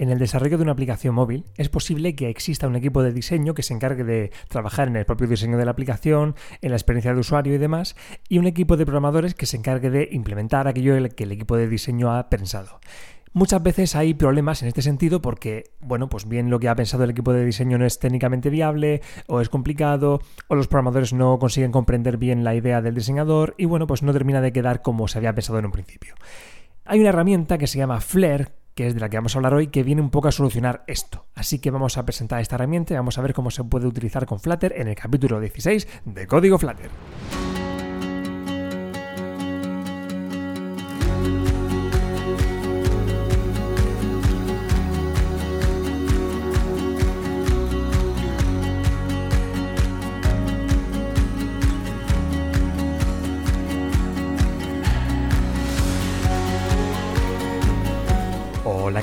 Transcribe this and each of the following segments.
en el desarrollo de una aplicación móvil es posible que exista un equipo de diseño que se encargue de trabajar en el propio diseño de la aplicación, en la experiencia de usuario y demás, y un equipo de programadores que se encargue de implementar aquello que el equipo de diseño ha pensado. Muchas veces hay problemas en este sentido porque, bueno, pues bien lo que ha pensado el equipo de diseño no es técnicamente viable, o es complicado, o los programadores no consiguen comprender bien la idea del diseñador, y bueno, pues no termina de quedar como se había pensado en un principio. Hay una herramienta que se llama Flare, que es de la que vamos a hablar hoy, que viene un poco a solucionar esto. Así que vamos a presentar esta herramienta y vamos a ver cómo se puede utilizar con Flutter en el capítulo 16 de Código Flutter.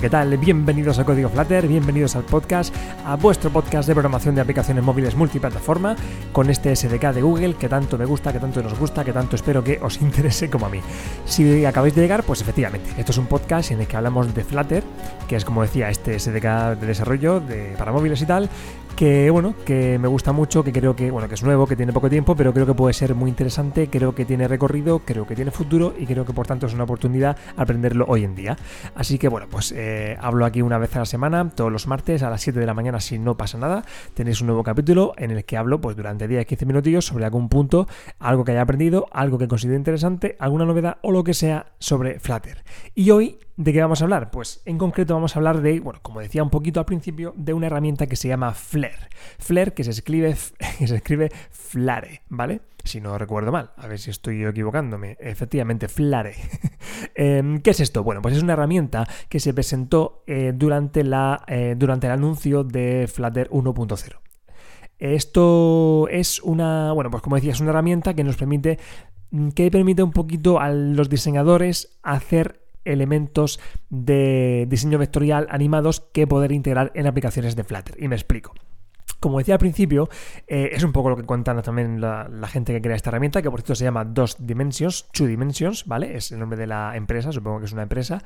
¿Qué tal? Bienvenidos a Código Flutter, bienvenidos al podcast, a vuestro podcast de programación de aplicaciones móviles multiplataforma con este SDK de Google que tanto me gusta, que tanto nos gusta, que tanto espero que os interese como a mí. Si acabáis de llegar, pues efectivamente, esto es un podcast en el que hablamos de Flutter, que es como decía este SDK de desarrollo de, para móviles y tal, que bueno, que me gusta mucho, que creo que, bueno, que es nuevo, que tiene poco tiempo, pero creo que puede ser muy interesante, creo que tiene recorrido, creo que tiene futuro y creo que por tanto es una oportunidad aprenderlo hoy en día. Así que bueno, pues eh, hablo aquí una vez a la semana, todos los martes a las 7 de la mañana si no pasa nada, tenéis un nuevo capítulo en el que hablo pues durante 10-15 minutillos sobre algún punto, algo que haya aprendido, algo que considere interesante, alguna novedad o lo que sea sobre Flutter. Y hoy ¿De qué vamos a hablar? Pues en concreto vamos a hablar de, bueno, como decía un poquito al principio, de una herramienta que se llama Flare. Flare que se escribe, que se escribe Flare, ¿vale? Si no recuerdo mal, a ver si estoy equivocándome. Efectivamente, Flare. Em, ¿Qué es esto? Bueno, pues es una herramienta que se presentó eh, durante, la, eh, durante el anuncio de Flutter 1.0. Esto es una, bueno, pues como decía, es una herramienta que nos permite, que permite un poquito a los diseñadores hacer elementos de diseño vectorial animados que poder integrar en aplicaciones de Flutter. Y me explico. Como decía al principio, eh, es un poco lo que cuentan también la, gente que crea esta herramienta, que por cierto se llama Dos Dimensions, Two Dimensions, ¿vale? Es el nombre de la empresa, supongo que es una empresa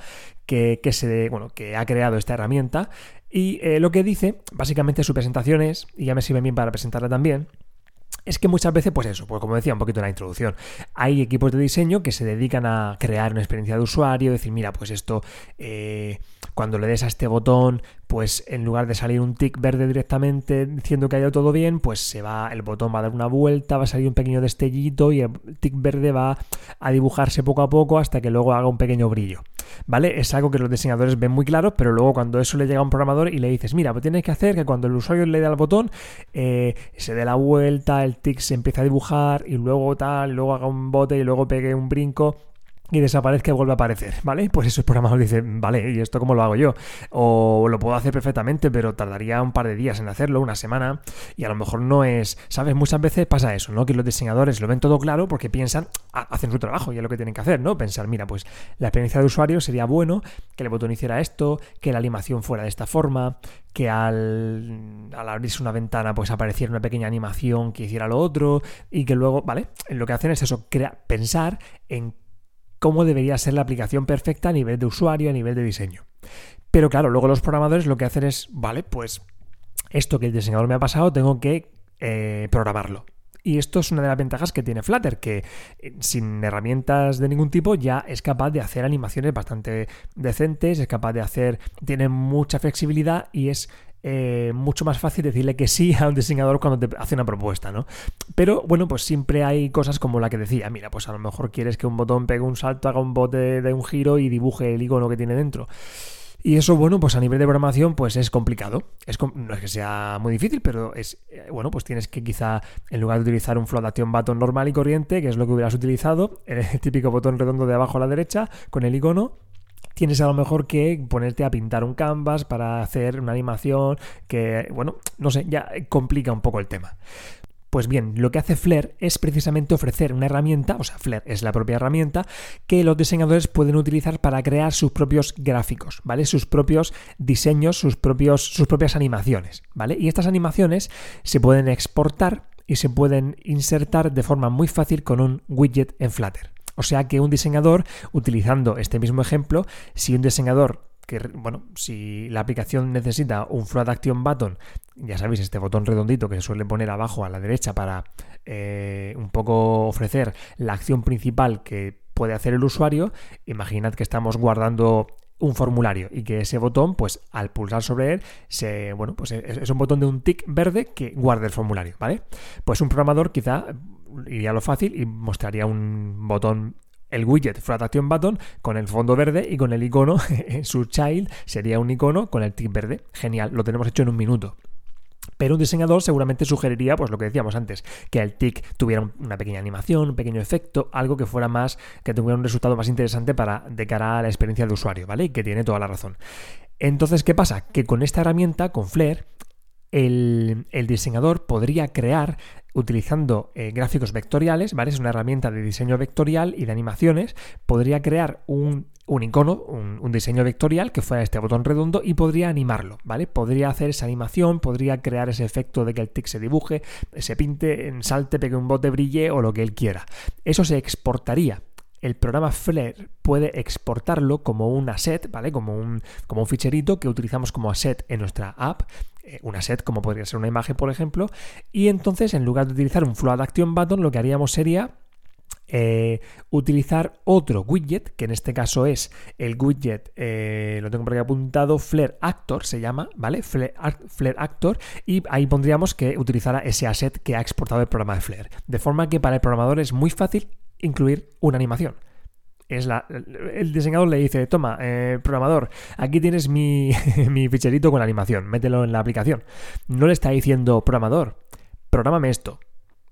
que, se, bueno, que ha creado esta herramienta. Y eh, lo que dice, básicamente su presentación es, y ya me sirve bien para presentarla también, es que muchas veces, pues eso, pues como decía un poquito en la introducción, hay equipos de diseño que se dedican a crear una experiencia de usuario, decir, mira, pues esto, eh, cuando le des a este botón, pues en lugar de salir un tick verde directamente diciendo que ha ido todo bien, pues se va, el botón va a dar una vuelta, va a salir un pequeño destellito y el tick verde va a dibujarse poco a poco hasta que luego haga un pequeño brillo. ¿Vale? Es algo que los diseñadores ven muy claro, pero luego cuando eso le llega a un programador y le dices, mira, pues tienes que hacer que cuando el usuario le dé al botón, eh, se dé la vuelta, el tick se empieza a dibujar y luego tal, luego haga un bote y luego pegue un brinco y desaparezca y vuelve a aparecer, ¿vale? Pues esos programador dice, vale, ¿y esto cómo lo hago yo? O lo puedo hacer perfectamente, pero tardaría un par de días en hacerlo, una semana, y a lo mejor no es, ¿sabes? Muchas veces pasa eso, ¿no? Que los diseñadores lo ven todo claro porque piensan, ah, hacen su trabajo y es lo que tienen que hacer, ¿no? Pensar, mira, pues la experiencia de usuario sería bueno que el botón hiciera esto, que la animación fuera de esta forma, que al, al abrirse una ventana pues apareciera una pequeña animación que hiciera lo otro, y que luego, ¿vale? Lo que hacen es eso, pensar en cómo debería ser la aplicación perfecta a nivel de usuario, a nivel de diseño. Pero claro, luego los programadores lo que hacen es, vale, pues esto que el diseñador me ha pasado, tengo que eh, programarlo. Y esto es una de las ventajas que tiene Flutter, que eh, sin herramientas de ningún tipo ya es capaz de hacer animaciones bastante decentes, es capaz de hacer, tiene mucha flexibilidad y es eh, mucho más fácil decirle que sí a un diseñador cuando te hace una propuesta, ¿no? Pero bueno, pues siempre hay cosas como la que decía, mira, pues a lo mejor quieres que un botón pegue un salto, haga un bote de un giro y dibuje el icono que tiene dentro. Y eso, bueno, pues a nivel de programación, pues es complicado. Es, no es que sea muy difícil, pero es, eh, bueno, pues tienes que quizá, en lugar de utilizar un float action button normal y corriente, que es lo que hubieras utilizado, el típico botón redondo de abajo a la derecha, con el icono, tienes a lo mejor que ponerte a pintar un canvas para hacer una animación que, bueno, no sé, ya complica un poco el tema. Pues bien, lo que hace Flare es precisamente ofrecer una herramienta, o sea, Flare es la propia herramienta que los diseñadores pueden utilizar para crear sus propios gráficos, ¿vale? Sus propios diseños, sus, propios, sus propias animaciones, ¿vale? Y estas animaciones se pueden exportar y se pueden insertar de forma muy fácil con un widget en Flutter. O sea que un diseñador, utilizando este mismo ejemplo, si un diseñador que, bueno, si la aplicación necesita un Float Action Button, ya sabéis, este botón redondito que se suele poner abajo a la derecha para eh, un poco ofrecer la acción principal que puede hacer el usuario, imaginad que estamos guardando un formulario y que ese botón, pues al pulsar sobre él, bueno, pues es, un botón de un tick verde que guarda el formulario, ¿vale? Pues un programador quizá iría a lo fácil y mostraría un botón el widget Flat Action Button con el fondo verde y con el icono, su child sería un icono con el tick verde. Genial, lo tenemos hecho en un minuto. Pero un diseñador seguramente sugeriría, pues lo que decíamos antes, que el tick tuviera una pequeña animación, un pequeño efecto, algo que fuera más, que tuviera un resultado más interesante para de cara a la experiencia de usuario, ¿vale? Y que tiene toda la razón. Entonces, ¿qué pasa? Que con esta herramienta, con Flare, el, diseñador podría crear utilizando eh, gráficos vectoriales, ¿vale? Es una herramienta de diseño vectorial y de animaciones. Podría crear un, icono, un, diseño vectorial que fuera este botón redondo y podría animarlo, ¿vale? Podría hacer esa animación, podría crear ese efecto de que el tick se dibuje, se pinte, salte, pegue un bote, brille o lo que él quiera. Eso se exportaría el programa Flare puede exportarlo como un asset, ¿vale? Como un, como un ficherito que utilizamos como asset en nuestra app, eh, un asset como podría ser una imagen, por ejemplo, y entonces en lugar de utilizar un Float Action Button, lo que haríamos sería eh, utilizar otro widget, que en este caso es el widget, eh, lo tengo por aquí apuntado, Flare Actor se llama, ¿vale? Flare, Actor, y ahí pondríamos que utilizara ese asset que ha exportado el programa de Flare. De forma que para el programador es muy fácil incluir una animación. Es la, el diseñador le dice, toma, eh, programador, aquí tienes mi, mi ficherito con la animación, mételo en la aplicación. No le está diciendo, programador, prográmame esto,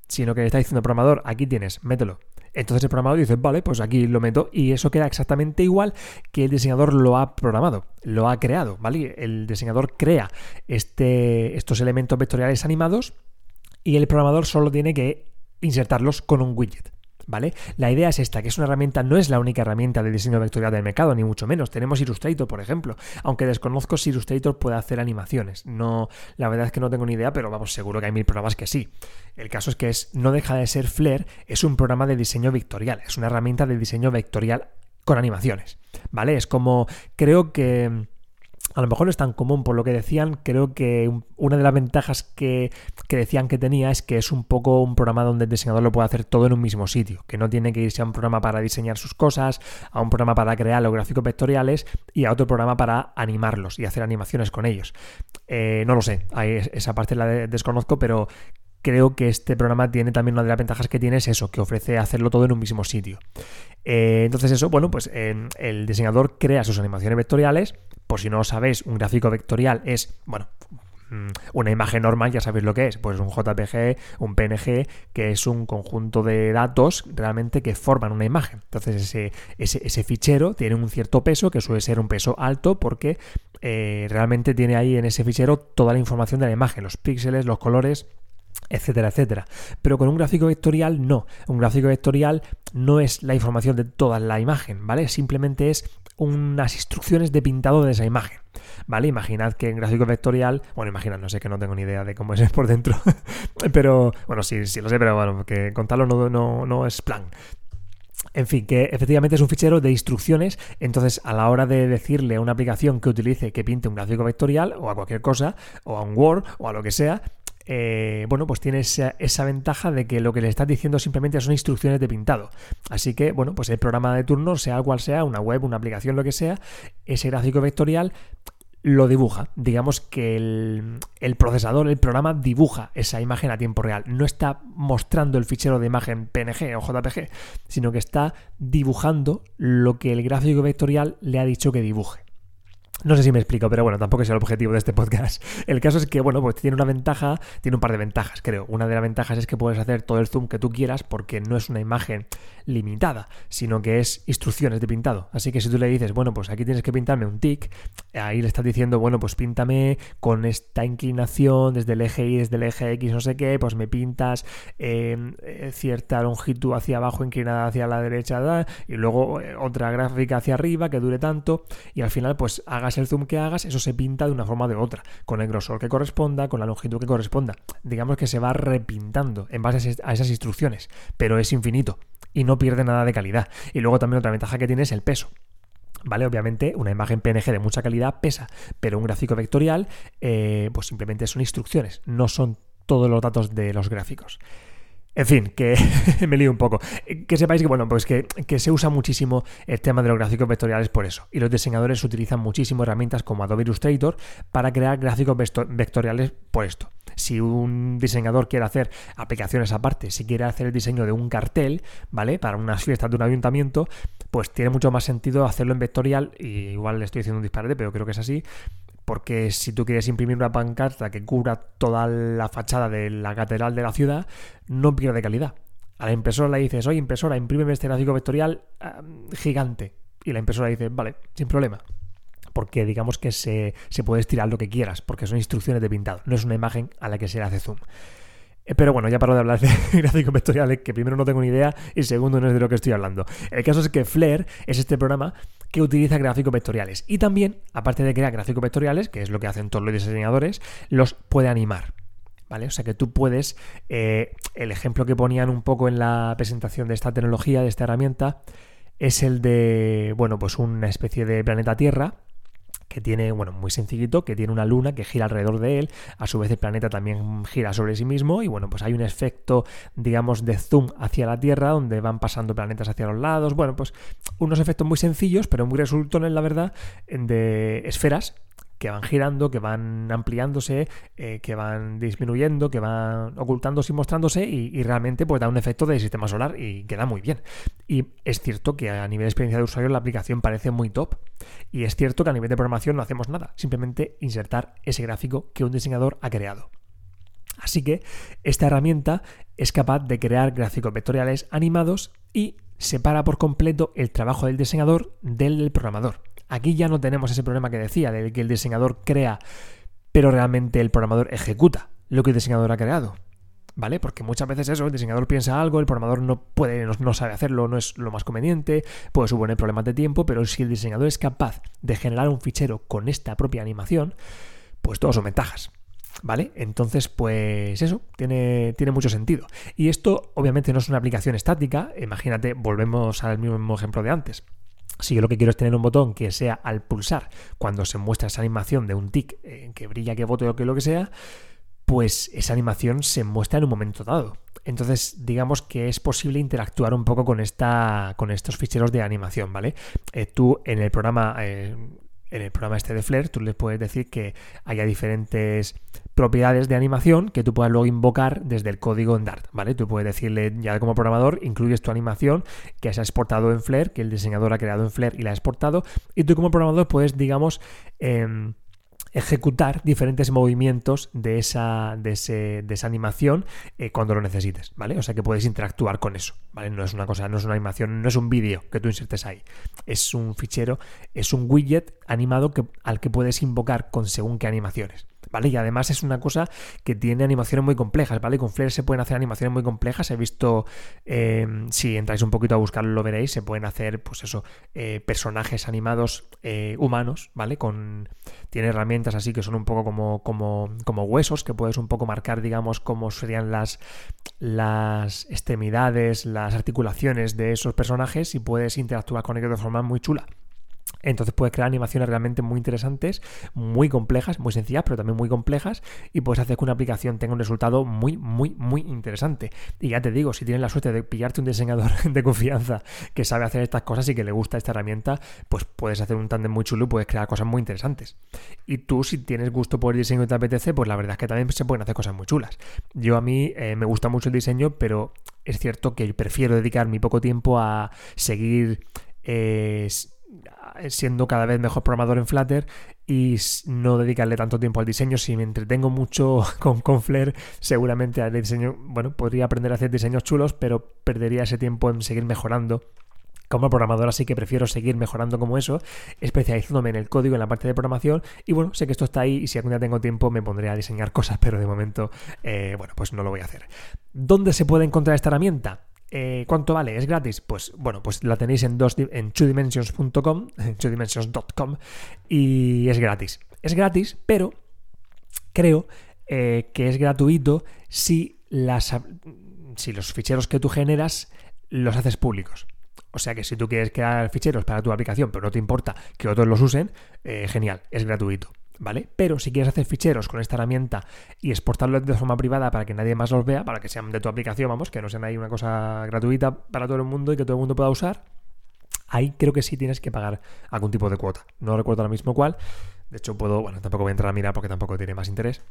sino que le está diciendo, programador, aquí tienes, mételo. Entonces el programador dice, vale, pues aquí lo meto y eso queda exactamente igual que el diseñador lo ha programado, lo ha creado, ¿vale? El diseñador crea este, estos elementos vectoriales animados y el programador solo tiene que insertarlos con un widget. ¿Vale? La idea es esta, que es una herramienta, no es la única herramienta de diseño vectorial del mercado, ni mucho menos. Tenemos Illustrator, por ejemplo, aunque desconozco si Illustrator puede hacer animaciones. No, la verdad es que no tengo ni idea, pero vamos, seguro que hay mil programas que sí. El caso es que es, no deja de ser Flare, es un programa de diseño vectorial, es una herramienta de diseño vectorial con animaciones, ¿vale? Es como, creo que a lo mejor no es tan común por lo que decían, creo que una de las ventajas que, decían que tenía es que es un poco un programa donde el diseñador lo puede hacer todo en un mismo sitio, que no tiene que irse a un programa para diseñar sus cosas, a un programa para crear los gráficos vectoriales y a otro programa para animarlos y hacer animaciones con ellos. Eh, no lo sé, esa parte la desconozco, pero creo que este programa tiene también una de las ventajas que tiene es eso, que ofrece hacerlo todo en un mismo sitio. Eh, entonces eso, bueno, pues el diseñador crea sus animaciones vectoriales. Por si no lo sabéis, un gráfico vectorial es, bueno, mm, una imagen normal, ya sabéis lo que es, pues un JPG, un PNG, que es un conjunto de datos realmente que forman una imagen. Entonces ese, ese, fichero tiene un cierto peso, que suele ser un peso alto, porque eh, realmente tiene ahí en ese fichero toda la información de la imagen, los píxeles, los colores, etcétera, etcétera. Pero con un gráfico vectorial no. Un gráfico vectorial no es la información de toda la imagen, ¿vale? Simplemente es unas instrucciones de pintado de esa imagen. ¿Vale? Imaginad que en gráfico vectorial, bueno, imaginad, no sé que no tengo ni idea de cómo es por dentro, pero bueno, sí, sí lo sé, pero bueno, que contarlo no, no, no es plan. En fin, que efectivamente es un fichero de instrucciones, entonces a la hora de decirle a una aplicación que utilice que pinte un gráfico vectorial o a cualquier cosa, o a un Word o a lo que sea, eh, bueno, pues tiene esa, ventaja de que lo que le estás diciendo simplemente son instrucciones de pintado. Así que, bueno, pues el programa de turno, sea cual sea, una web, una aplicación, lo que sea, ese gráfico vectorial lo dibuja. Digamos que el, procesador, el programa dibuja esa imagen a tiempo real. No está mostrando el fichero de imagen PNG o JPG, sino que está dibujando lo que el gráfico vectorial le ha dicho que dibuje. No sé si me explico, pero bueno, tampoco es el objetivo de este podcast. El caso es que, bueno, pues tiene una ventaja, tiene un par de ventajas, creo. Una de las ventajas es que puedes hacer todo el zoom que tú quieras porque no es una imagen limitada, sino que es instrucciones de pintado. Así que si tú le dices, bueno, pues aquí tienes que pintarme un tic, ahí le estás diciendo, bueno, pues píntame con esta inclinación desde el eje Y, desde el eje X, no sé qué, pues me pintas eh, cierta longitud hacia abajo, inclinada hacia la derecha, y luego eh, otra gráfica hacia arriba que dure tanto, y al final, pues hagas el zoom que hagas, eso se pinta de una forma o de otra, con el grosor que corresponda, con la longitud que corresponda. Digamos que se va repintando en base a esas instrucciones, pero es infinito y no pierde nada de calidad. Y luego también otra ventaja que tiene es el peso. ¿Vale? Obviamente una imagen PNG de mucha calidad pesa, pero un gráfico vectorial eh, pues simplemente son instrucciones, no son todos los datos de los gráficos. En fin, que me lío un poco. Que sepáis que, bueno, pues que, se usa muchísimo el tema de los gráficos vectoriales por eso. Y los diseñadores utilizan muchísimo herramientas como Adobe Illustrator para crear gráficos vectoriales por esto. Si un diseñador quiere hacer aplicaciones aparte, si quiere hacer el diseño de un cartel, ¿vale? Para unas fiestas de un ayuntamiento, pues tiene mucho más sentido hacerlo en vectorial. Y igual le estoy diciendo un disparate, pero creo que es así porque si tú quieres imprimir una pancarta que cubra toda la fachada de la catedral de la ciudad, no pierde calidad. A la impresora le dices, oye impresora, imprímeme este gráfico vectorial gigante. Y la impresora dice, vale, sin problema. Porque digamos que se, se puede estirar lo que quieras, porque son instrucciones de pintado, no es una imagen a la que se le hace zoom. Eh, pero bueno, ya paro de hablar de gráficos vectoriales, que primero no tengo ni idea y segundo no es de lo que estoy hablando. El caso es que Flare es este programa que utiliza gráficos vectoriales y también, aparte de crear gráficos vectoriales, que es lo que hacen todos los diseñadores, los puede animar. ¿Vale? O sea que tú puedes, eh, el ejemplo que ponían un poco en la presentación de esta tecnología, de esta herramienta, es el de, bueno, pues una especie de planeta Tierra, que tiene, bueno, muy sencillito, que tiene una luna que gira alrededor de él, a su vez el planeta también gira sobre sí mismo y bueno, pues hay un efecto, digamos, de zoom hacia la Tierra donde van pasando planetas hacia los lados, bueno, pues unos efectos muy sencillos, pero muy resultones, la verdad, de esferas que van girando, que van ampliándose, eh, que van disminuyendo, que van ocultándose y mostrándose y, realmente pues da un efecto de sistema solar y queda muy bien. Y es cierto que a nivel de experiencia de usuario la aplicación parece muy top y es cierto que a nivel de programación no hacemos nada, simplemente insertar ese gráfico que un diseñador ha creado. Así que esta herramienta es capaz de crear gráficos vectoriales animados y separa por completo el trabajo del diseñador del programador. Aquí ya no tenemos ese problema que decía, de que el diseñador crea, pero realmente el programador ejecuta lo que el diseñador ha creado. ¿Vale? Porque muchas veces eso, el diseñador piensa algo, el programador no puede, no, sabe hacerlo, no es lo más conveniente, puede suponer problemas de tiempo, pero si el diseñador es capaz de generar un fichero con esta propia animación, pues todos son ventajas. ¿Vale? Entonces, pues eso, tiene, tiene, mucho sentido. Y esto obviamente no es una aplicación estática. Imagínate, volvemos al mismo ejemplo de antes. Si yo lo que quiero es tener un botón que sea al pulsar, cuando se muestra esa animación de un tic eh, que brilla, que vote o que lo que sea, pues esa animación se muestra en un momento dado. Entonces, digamos que es posible interactuar un poco con, esta, con estos ficheros de animación, ¿vale? Eh, tú en el programa eh, en el programa este de Flare, tú le puedes decir que haya diferentes propiedades de animación que tú puedas luego invocar desde el código en Dart, ¿vale? Tú puedes decirle ya como programador, incluyes tu animación que se ha exportado en Flare, que el diseñador ha creado en Flare y la ha exportado, y tú como programador puedes, digamos, em, ejecutar diferentes movimientos de esa, de, esa animación eh, cuando lo necesites, ¿vale? O sea que puedes interactuar con eso, ¿vale? No es una cosa, no es una animación, no es un vídeo que tú insertes ahí. Es un fichero, es un widget animado que, al que puedes invocar con según qué animaciones. ¿Vale? Y además es una cosa que tiene animaciones muy complejas, ¿vale? Con Flare se pueden hacer animaciones muy complejas. He visto, em, si entráis un poquito a buscarlo, lo veréis, se pueden hacer, pues eso, eh, personajes animados eh, humanos, ¿vale? Con, tiene herramientas así que son un poco como, como, como huesos, que puedes un poco marcar, digamos, cómo serían las, las extremidades, las articulaciones de esos personajes y puedes interactuar con ellos de forma muy chula. Entonces puedes crear animaciones realmente muy interesantes, muy complejas, muy sencillas, pero también muy complejas, y puedes hacer que una aplicación tenga un resultado muy, muy, muy interesante. Y ya te digo, si tienes la suerte de pillarte un diseñador de confianza que sabe hacer estas cosas y que le gusta esta herramienta, pues puedes hacer un tándem muy chulo y puedes crear cosas muy interesantes. Y tú, si tienes gusto por el diseño y te apetece, pues la verdad es que también se pueden hacer cosas muy chulas. Yo a mí eh, me gusta mucho el diseño, pero es cierto que prefiero dedicar mi poco tiempo a seguir... Eh, siendo cada vez mejor programador en Flutter y no dedicarle tanto tiempo al diseño. Si me entretengo mucho con, con seguramente al diseño, bueno, podría aprender a hacer diseños chulos, pero perdería ese tiempo en seguir mejorando como programador, así que prefiero seguir mejorando como eso, especializándome en el código, en la parte de programación. Y bueno, sé que esto está ahí y si algún día tengo tiempo me pondré a diseñar cosas, pero de momento, eh, bueno, pues no lo voy a hacer. ¿Dónde se puede encontrar esta herramienta? Eh, ¿Cuánto vale? ¿Es gratis? Pues bueno, pues la tenéis en, en twodimensions.com, twodimensions.com y es gratis. Es gratis, pero creo eh, que es gratuito si, las, si los ficheros que tú generas los haces públicos. O sea que si tú quieres crear ficheros para tu aplicación, pero no te importa que otros los usen, eh, genial, es gratuito. ¿Vale? Pero si quieres hacer ficheros con esta herramienta y exportarlos de forma privada para que nadie más los vea, para que sean de tu aplicación, vamos, que no sean ahí una cosa gratuita para todo el mundo y que todo el mundo pueda usar, ahí creo que sí tienes que pagar algún tipo de cuota. No recuerdo ahora mismo cuál. De hecho, puedo, bueno, tampoco voy a entrar a mirar porque tampoco tiene más interés.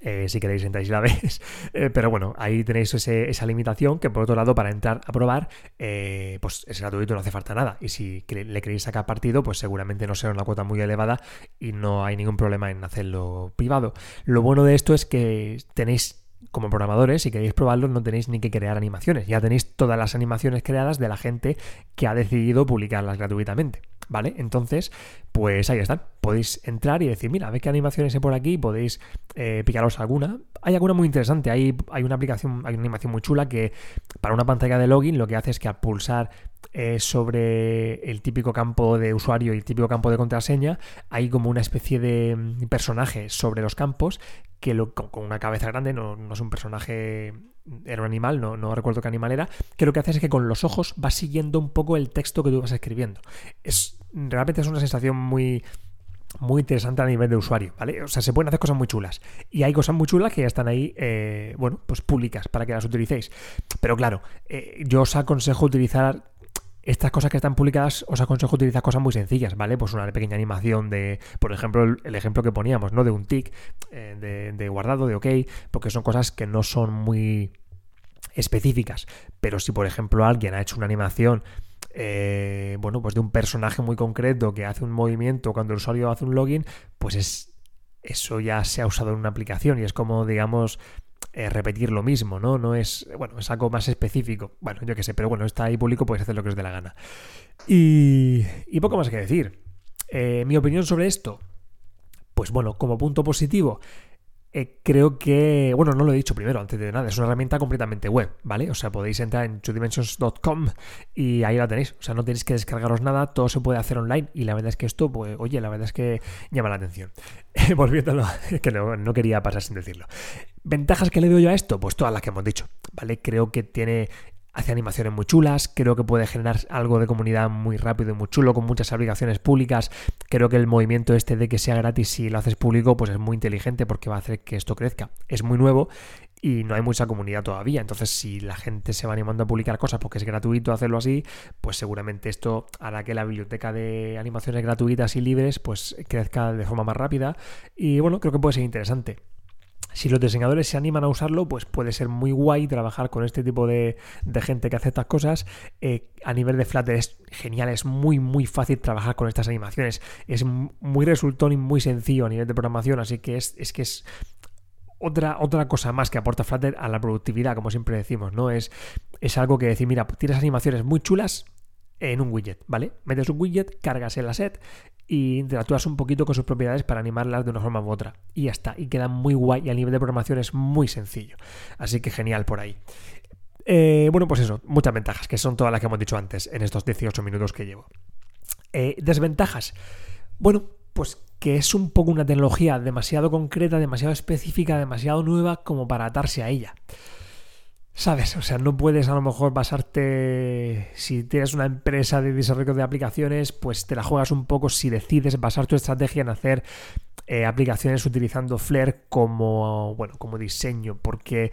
Eh, si queréis entráis y la veis. Eh, pero bueno, ahí tenéis esa limitación que por otro lado para entrar a probar eh, pues es gratuito, no hace falta nada. Y si le queréis sacar partido, pues seguramente no será una cuota muy elevada y no hay ningún problema en hacerlo privado. Lo bueno de esto es que tenéis como programadores, si queréis probarlo, no tenéis ni que crear animaciones. Ya tenéis todas las animaciones creadas de la gente que ha decidido publicarlas gratuitamente. ¿Vale? Entonces, pues ahí están. Podéis entrar y decir, mira, ve qué animaciones hay por aquí, podéis eh, picaros alguna. Hay alguna muy interesante. Hay, hay una aplicación, hay una animación muy chula que para una pantalla de login lo que hace es que al pulsar eh, sobre el típico campo de usuario y el típico campo de contraseña, hay como una especie de mm, personaje sobre los campos que lo, con, una cabeza grande, no, no, es un personaje, era un animal, no, no, recuerdo qué animal era, que lo que hace es que con los ojos va siguiendo un poco el texto que tú vas escribiendo. Es, realmente es una sensación muy, muy interesante a nivel de usuario, ¿vale? O sea, se pueden hacer cosas muy chulas. Y hay cosas muy chulas que ya están ahí, eh, bueno, pues públicas para que las utilicéis. Pero claro, eh, yo os aconsejo utilizar estas cosas que están publicadas, os aconsejo utilizar cosas muy sencillas, ¿vale? Pues una pequeña animación de, por ejemplo, el, ejemplo que poníamos, ¿no? De un tick, eh, de, guardado, de OK, porque son cosas que no son muy específicas. Pero si, por ejemplo, alguien ha hecho una animación eh, bueno, pues de un personaje muy concreto que hace un movimiento cuando el usuario hace un login, pues es eso ya se ha usado en una aplicación y es como, digamos, eh, repetir lo mismo, ¿no? No es, bueno, es algo más específico. Bueno, yo qué sé, pero bueno, está ahí público, puedes hacer lo que os dé la gana. Y, y poco más que decir. Eh, mi opinión sobre esto, pues bueno, como punto positivo, eh, creo que, bueno, no lo he dicho primero, antes de nada, es una herramienta completamente web, ¿vale? O sea, podéis entrar en twodimensions.com y ahí la tenéis. O sea, no tenéis que descargaros nada, todo se puede hacer online y la verdad es que esto, pues, oye, la verdad es que llama la atención. Volviéndolo, que no, no quería pasar sin decirlo. ¿Ventajas que le doy yo a esto? Pues todas las que hemos dicho, ¿vale? Creo que tiene hace animaciones muy chulas, creo que puede generar algo de comunidad muy rápido y muy chulo con muchas aplicaciones públicas. Creo que el movimiento este de que sea gratis si lo haces público pues es muy inteligente porque va a hacer que esto crezca. Es muy nuevo y no hay mucha comunidad todavía. Entonces, si la gente se va animando a publicar cosas porque es gratuito hacerlo así, pues seguramente esto hará que la biblioteca de animaciones gratuitas y libres pues crezca de forma más rápida. Y bueno, creo que puede ser interesante. Si los diseñadores se animan a usarlo, pues puede ser muy guay trabajar con este tipo de, gente que hace estas cosas. Eh, a nivel de Flutter es genial, es muy, muy fácil trabajar con estas animaciones. Es muy resultón y muy sencillo a nivel de programación, así que es, es que es otra, otra cosa más que aporta Flutter a la productividad, como siempre decimos, ¿no? Es, es algo que decir, mira, tienes animaciones muy chulas en un widget, ¿vale? Metes un widget, cargas el asset y interactúas un poquito con sus propiedades para animarlas de una forma u otra. Y ya está, y queda muy guay y a nivel de programación es muy sencillo. Así que genial por ahí. Eh, bueno, pues eso, muchas ventajas, que son todas las que hemos dicho antes en estos 18 minutos que llevo. Eh, desventajas. Bueno, pues que es un poco una tecnología demasiado concreta, demasiado específica, demasiado nueva como para atarse a ella. ¿Sabes? O sea, no puedes a lo mejor basarte, si tienes una empresa de desarrollo de aplicaciones, pues te la juegas un poco si decides basar tu estrategia en hacer eh, aplicaciones utilizando Flare como, bueno, como diseño, porque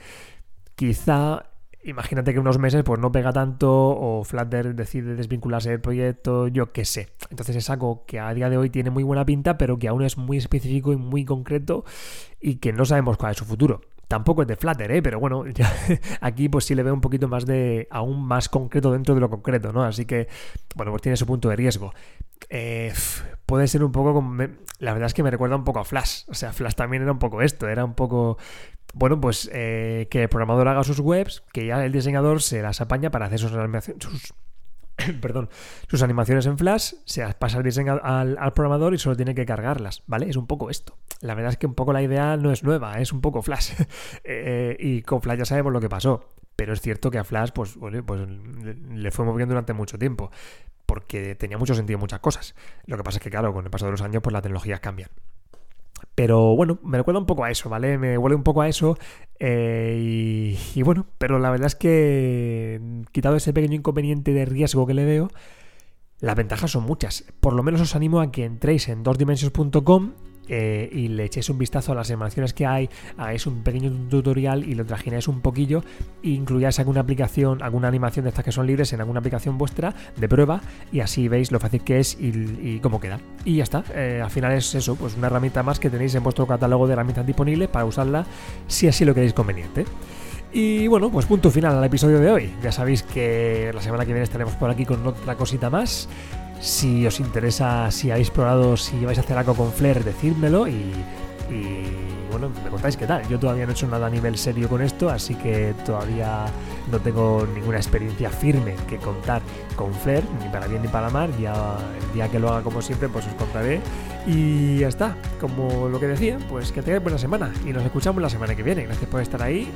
quizá, imagínate que unos meses pues no pega tanto o Flutter decide desvincularse del proyecto, yo qué sé. Entonces es algo que a día de hoy tiene muy buena pinta, pero que aún es muy específico y muy concreto y que no sabemos cuál es su futuro. Tampoco es de Flutter, ¿eh? pero bueno, aquí pues sí le veo un poquito más de, aún más concreto dentro de lo concreto, ¿no? Así que, bueno, pues tiene su punto de riesgo. Eh, puede ser un poco como... La verdad es que me recuerda un poco a Flash. O sea, Flash también era un poco esto, era un poco... Bueno, pues eh, que el programador haga sus webs, que ya el diseñador se las apaña para hacer sus, sus perdón, sus animaciones en Flash, se pasa el diseño al, programador y solo tiene que cargarlas, ¿vale? Es un poco esto. La verdad es que un poco la idea no es nueva, es un poco Flash. Eh, y con Flash ya sabemos lo que pasó. Pero es cierto que a Flash, pues, pues le fue moviendo durante mucho tiempo. Porque tenía mucho sentido muchas cosas. Lo que pasa es que, claro, con el paso de los años, pues las tecnologías cambian. Pero bueno, me recuerda un poco a eso, ¿vale? Me huele un poco a eso Eh, y, bueno, pero la verdad es que quitado ese pequeño inconveniente de riesgo que le veo, las ventajas son muchas. Por lo menos os animo a que entréis en dosdimensions.com eh, y le echéis un vistazo a las animaciones que hay, hagáis un pequeño tutorial y lo trajináis un poquillo e incluyáis alguna aplicación, alguna animación de estas que son libres en alguna aplicación vuestra de prueba y así veis lo fácil que es y, cómo queda. Y ya está, eh, al final es eso, pues una herramienta más que tenéis en vuestro catálogo de herramientas disponibles para usarla si así lo queréis conveniente. Y bueno, pues punto final al episodio de hoy. Ya sabéis que la semana que viene estaremos por aquí con otra cosita más. Si os interesa, si habéis probado, si vais a hacer algo con Flair, decídmelo y, bueno, me contáis qué tal. Yo todavía no he hecho nada a nivel serio con esto, así que todavía no tengo ninguna experiencia firme que contar con Flair, ni para bien ni para mal. Ya el día que lo haga como siempre, pues os contaré. Y ya está, como lo que decía, pues que tengáis buena semana y nos escuchamos la semana que viene. Gracias por estar ahí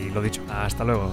y lo dicho, hasta luego.